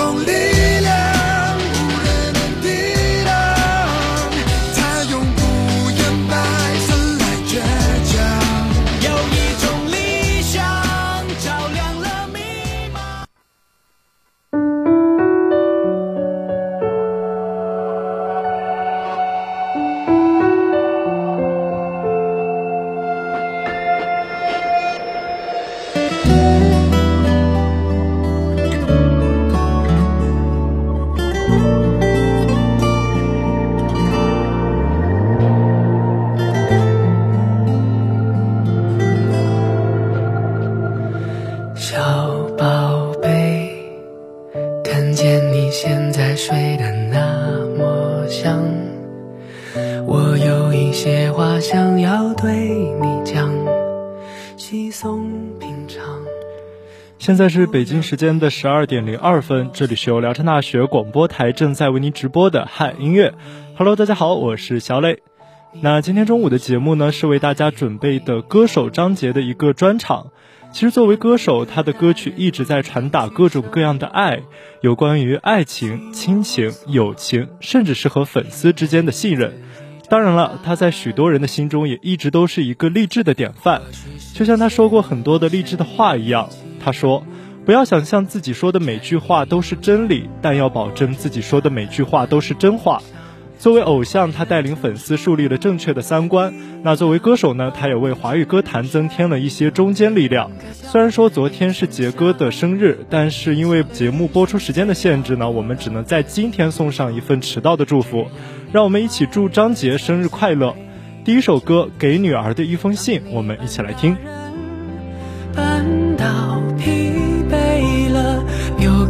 有一现在是北京时间的十二点零二分，这里是由聊城大学广播台正在为您直播的嗨音乐。Hello，大家好，我是小磊。那今天中午的节目呢，是为大家准备的歌手张杰的一个专场。其实作为歌手，他的歌曲一直在传达各种各样的爱，有关于爱情、亲情、友情，甚至是和粉丝之间的信任。当然了，他在许多人的心中也一直都是一个励志的典范，就像他说过很多的励志的话一样。他说：“不要想象自己说的每句话都是真理，但要保证自己说的每句话都是真话。”作为偶像，他带领粉丝树立了正确的三观。那作为歌手呢，他也为华语歌坛增添了一些中坚力量。虽然说昨天是杰哥的生日，但是因为节目播出时间的限制呢，我们只能在今天送上一份迟到的祝福。让我们一起祝张杰生日快乐！第一首歌《给女儿的一封信》，我们一起来听。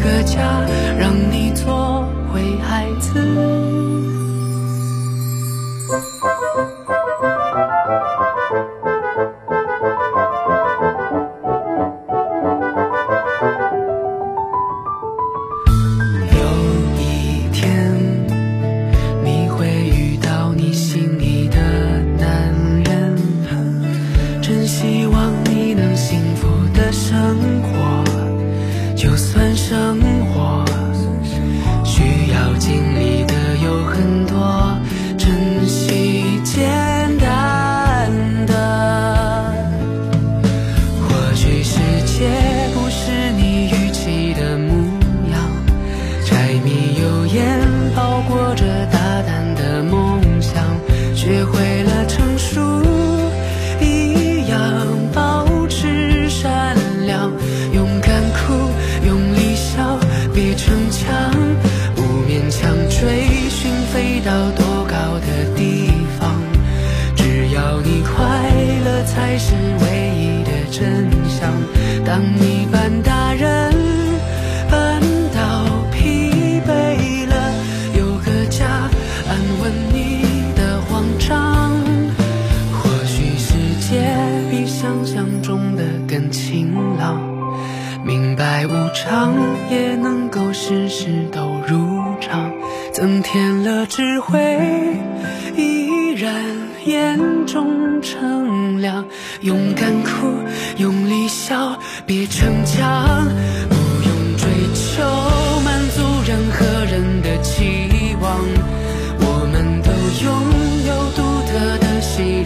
个家，让你做回孩子。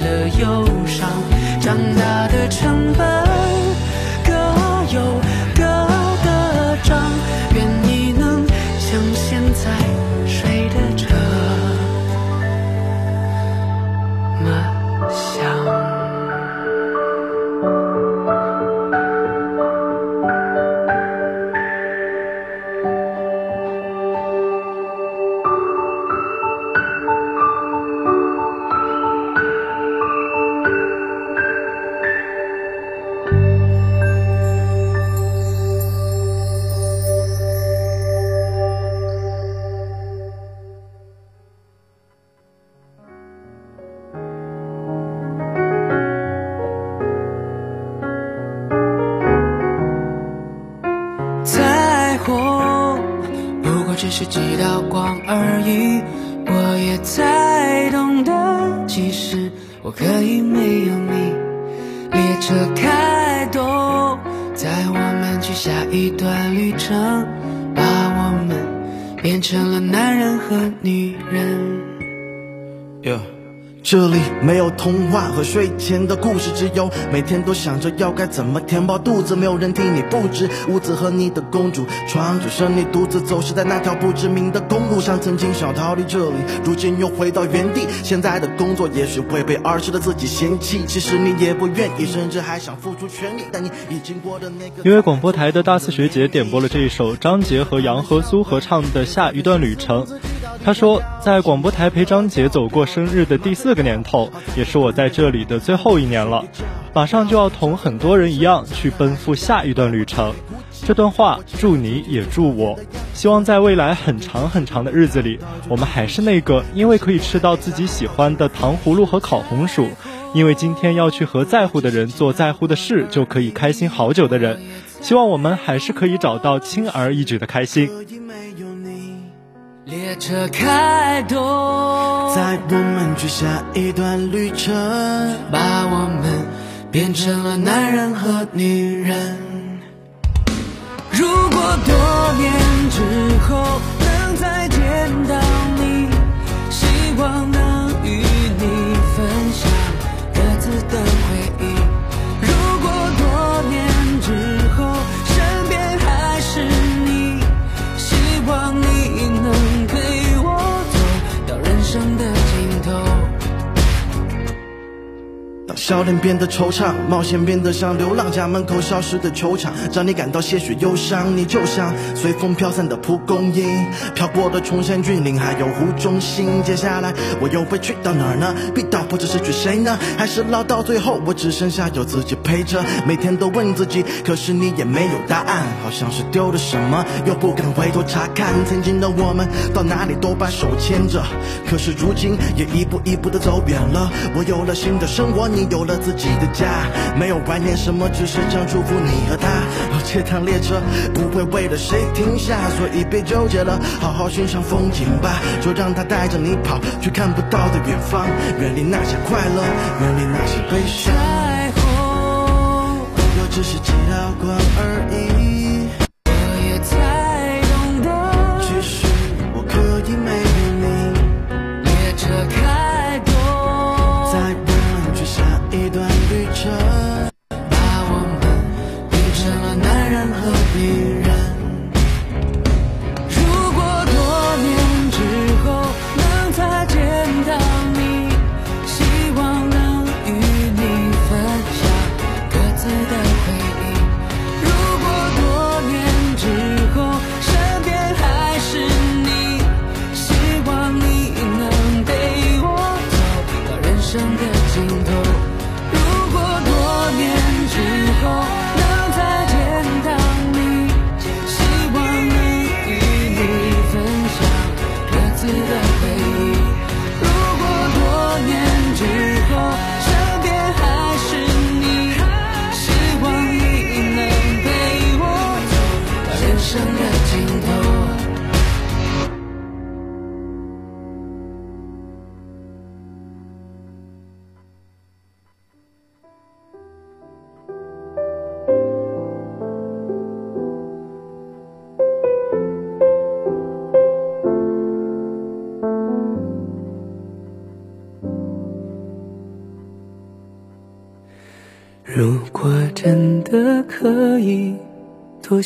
的忧伤。只是几道光而已。我也才懂得，其实我可以没有你。列车开动，载我们去下一段旅程，把我们变成了男人和女人。哟这里没有童话和睡前的故事，只有每天都想着要该怎么填饱肚子。没有人替你布置屋子和你的公主床，只剩你独自走失在那条不知名的公路上。曾经想逃离这里，如今又回到原地。现在的工作也许会被儿时的自己嫌弃，其实你也不愿意，甚至还想付出全力，但你已经过的那个。因为广播台的大四学姐点播了这一首张杰和杨和苏合唱的《下一段旅程》。他说，在广播台陪张杰走过生日的第四个年头，也是我在这里的最后一年了，马上就要同很多人一样去奔赴下一段旅程。这段话，祝你也祝我，希望在未来很长很长的日子里，我们还是那个因为可以吃到自己喜欢的糖葫芦和烤红薯，因为今天要去和在乎的人做在乎的事，就可以开心好久的人。希望我们还是可以找到轻而易举的开心。列车开动，载我们去下一段旅程，把我们变成了男人和女人。如果多年之后能再见到你，希望走到人笑脸变得惆怅，冒险变得像流浪，家门口消失的球场，让你感到些许忧伤。你就像随风飘散的蒲公英，飘过了崇山峻岭，还有湖中心。接下来我又会去到哪儿呢？必到或者失去谁呢？还是老到最后，我只剩下有自己陪着，每天都问自己，可是你也没有答案，好像是丢了什么，又不敢回头查看。曾经的我们到哪里都把手牵着，可是如今也一步一步的走远了。我有了新的生活，你有了自己的家，没有怀念什么，只是想祝福你和他。而这趟列车不会为了谁停下，所以别纠结了，好好欣赏风景吧。就让它带着你跑去看不到的远方，远离那些快乐，远离那些悲伤。彩虹，我只是几道光而已，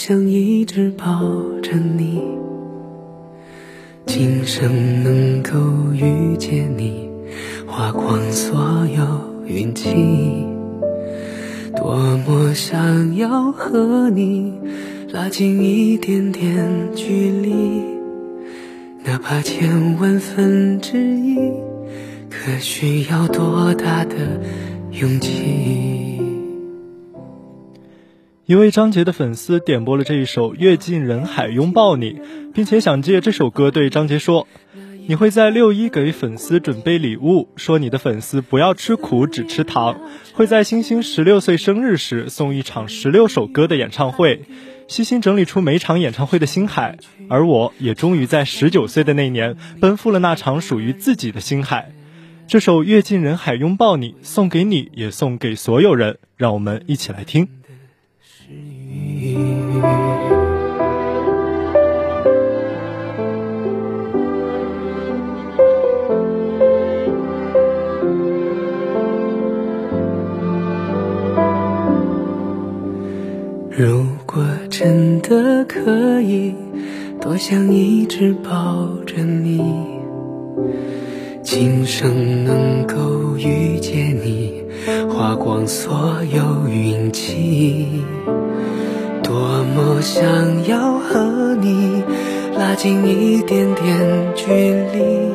想一直抱着你，今生能够遇见你，花光所有运气。多么想要和你拉近一点点距离，哪怕千万分之一，可需要多大的勇气？一位张杰的粉丝点播了这一首《阅尽人海拥抱你》，并且想借这首歌对张杰说：“你会在六一给粉丝准备礼物，说你的粉丝不要吃苦，只吃糖。会在星星十六岁生日时送一场十六首歌的演唱会，细心整理出每场演唱会的星海。而我也终于在十九岁的那年，奔赴了那场属于自己的星海。这首《跃进人海拥抱你》送给你，也送给所有人。让我们一起来听。如果真的可以，多想一直抱着你，今生能够遇见你，花光所有运气。我想要和你拉近一点点距离，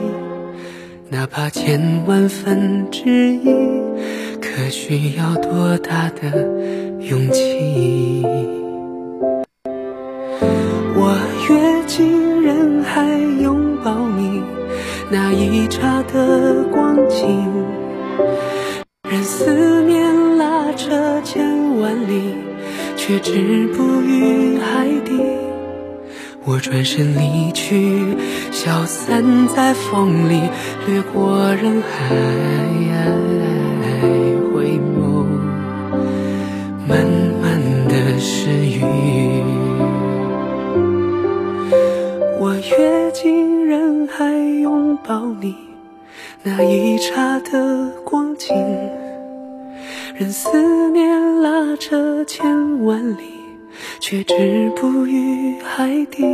哪怕千万分之一，可需要多大的？勇气，我跃进人海拥抱你，那一刹的光景，任思念拉扯千万里，却止步于地。我转身离去，消散在风里，掠过人海。回眸，慢慢的失语，我跃进人海拥抱你，那一刹的光景，任思念拉扯千万里，却止步于海底。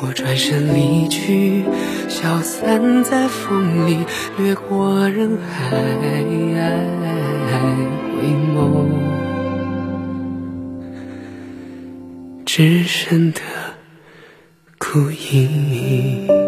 我转身离去，消散在风里，掠过人海，回眸。只剩的孤影。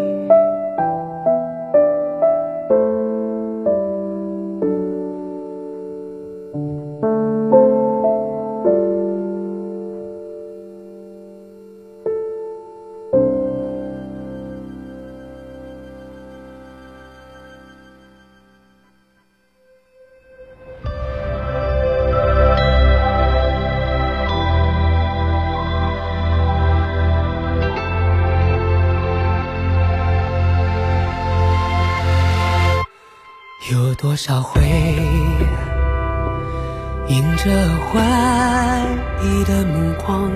你的目光，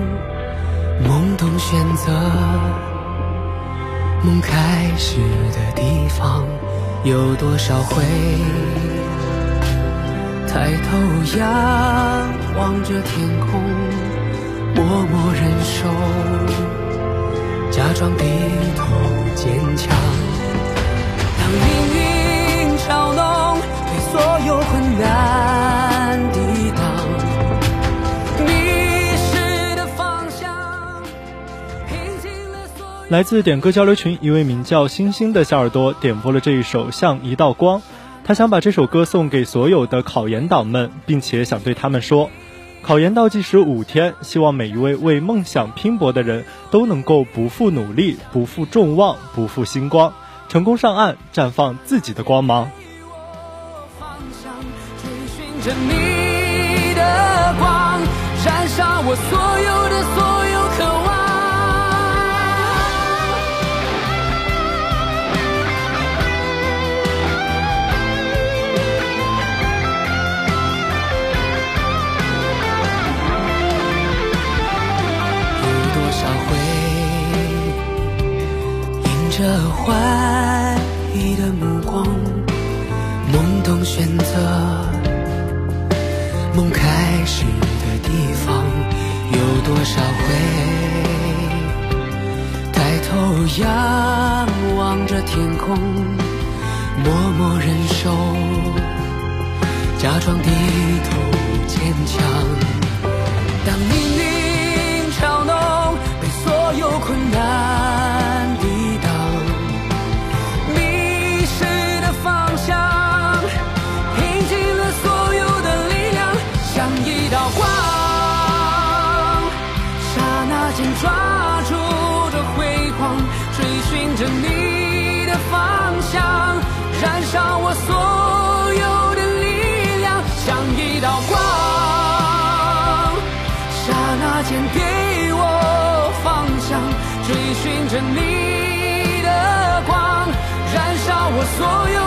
懵懂选择梦开始的地方。有多少回，抬头仰望着天空，默默忍受，假装低头坚强。当命来自点歌交流群一位名叫星星的小耳朵点播了这一首《像一道光》，他想把这首歌送给所有的考研党们，并且想对他们说：考研倒计时五天，希望每一位为梦想拼搏的人都能够不负努力，不负众望，不负星光，成功上岸，绽放自己的光芒。着你的光，燃烧我所有的所有着怀疑的目光，懵懂选择。梦开始的地方，有多少回抬头仰望着天空，默默忍受，假装低头坚强。当命运嘲弄，被所有困难请给我方向追寻着你的光燃烧我所有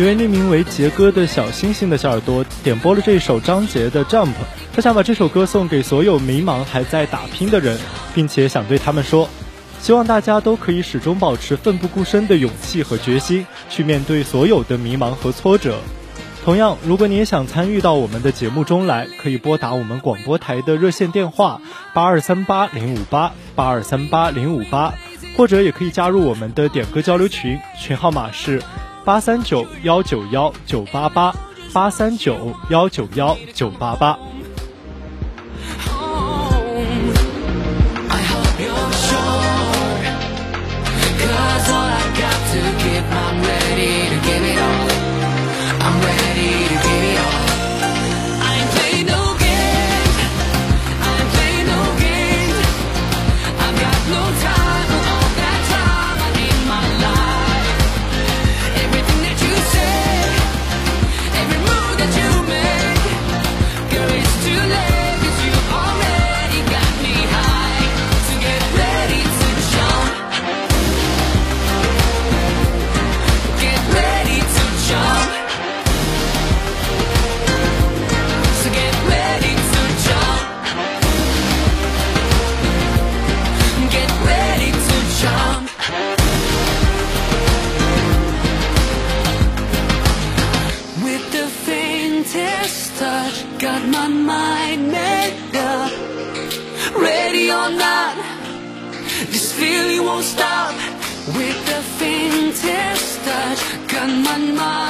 一位匿名为杰哥的小星星的小耳朵点播了这首张杰的《Jump》，他想把这首歌送给所有迷茫还在打拼的人，并且想对他们说，希望大家都可以始终保持奋不顾身的勇气和决心，去面对所有的迷茫和挫折。同样，如果你也想参与到我们的节目中来，可以拨打我们广播台的热线电话八二三八零五八八二三八零五八，或者也可以加入我们的点歌交流群，群号码是八三九幺九幺九八八八三九幺九幺九八八。on my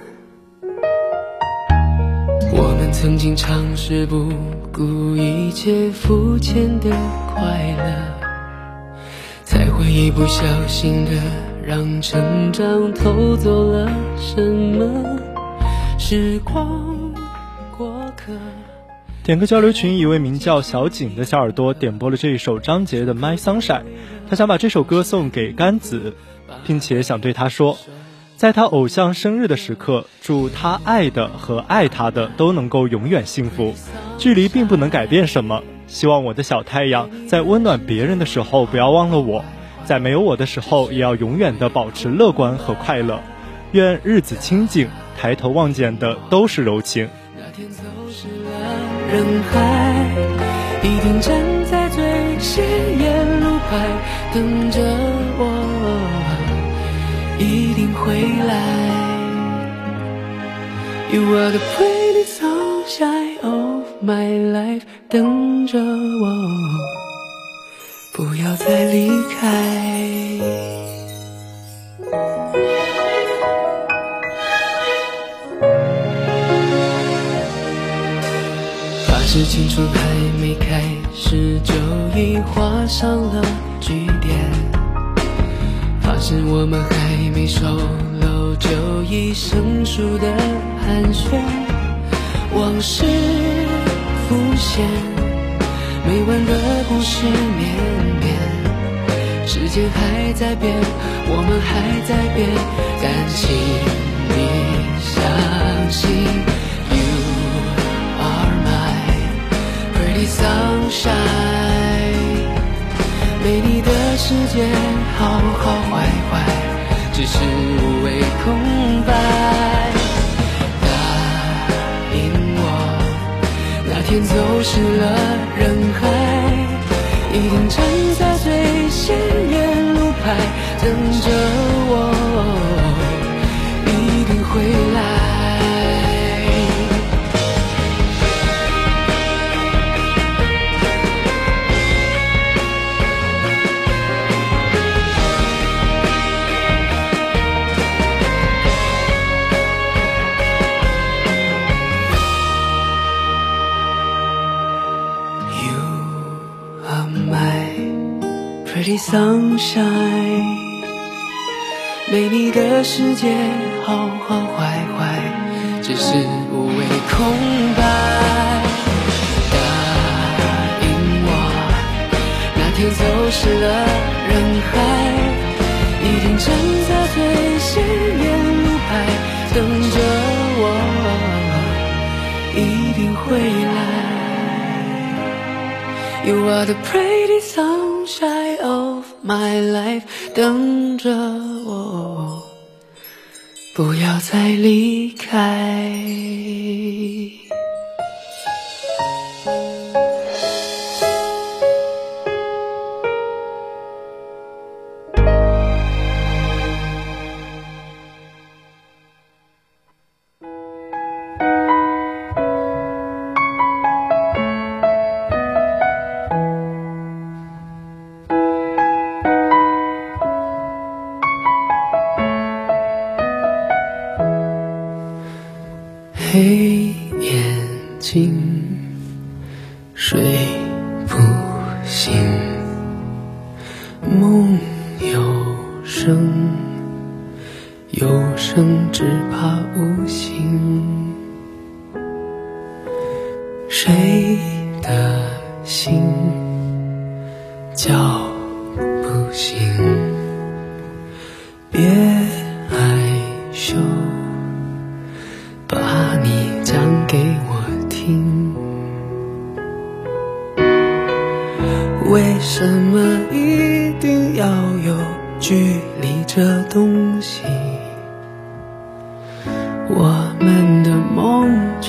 我们曾经尝试不顾一切肤浅的快乐，才会一不小心的让成长偷走了什么时光过客。点歌交流群，一位名叫小景的小耳朵点播了这一首张杰的《My Sunshine》，他想把这首歌送给甘子，并且想对他说，在他偶像生日的时刻，祝他爱的和爱他的都能够永远幸福。距离并不能改变什么，希望我的小太阳在温暖别人的时候不要忘了我，在没有我的时候也要永远的保持乐观和快乐。愿日子清静，抬头望见的都是柔情。那天走失了人海，一定站在最显眼路牌等着回，来。You are the pretty sunshine of my life，等着我，不要再离开。是青春还没开始就已画上了句点，发现我们还没熟络就已生疏的寒暄，往事浮现，没完的故事绵绵，时间还在变，我们还在变，但请你相信，You are my pretty。sunshine，没你世界好好坏坏，只是无谓空白。答应我，那天走失了人海，一定站在最显眼路牌等着我，sunshine，没你的世界好好坏坏，只是无谓空白。答应我，那天走失了人海，一定站在最显眼路牌等着我，一定会来。You are the pretty sunshine of。My life，等着我，不要再离开。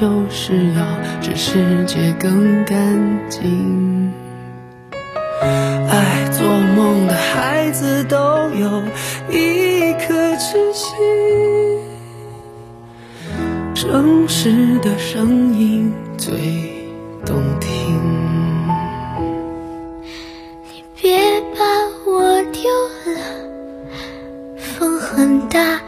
就是要使世界更干净。爱做梦的孩子都有一颗痴心。城市的声音最动听。你别把我丢了，风很大，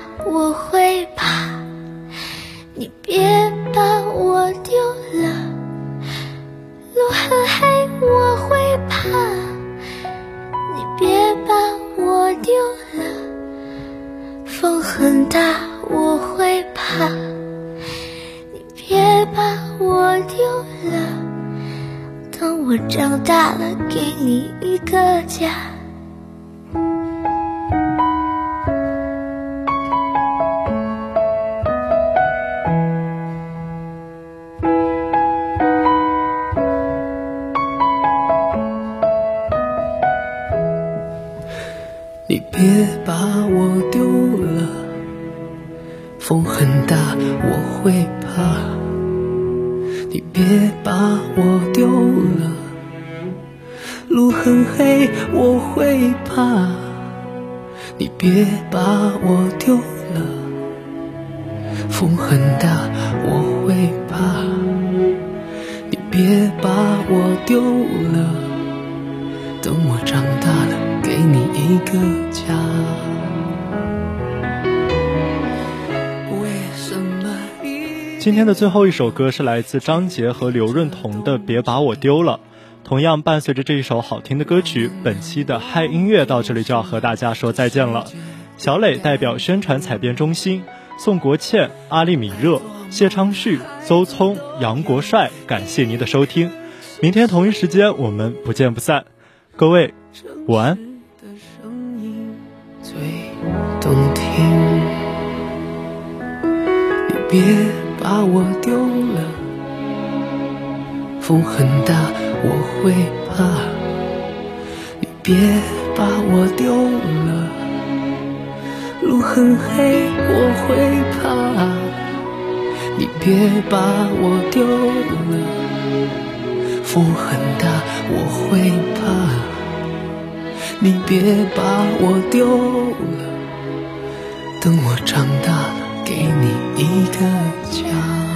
的最后一首歌是来自张杰和刘润彤的《别把我丢了》。同样伴随着这一首好听的歌曲，本期的嗨音乐到这里就要和大家说再见了。小磊代表宣传采编中心，宋国倩、阿丽米热、谢昌旭、邹聪、杨国帅，感谢您的收听。明天同一时间我们不见不散。各位，晚安。的声音最动听。你别把我丢了，风很大，我会怕。你别把我丢了，路很黑，我会怕。你别把我丢了，风很大，我会怕。你别把我丢了，等我长大了，给你一个家。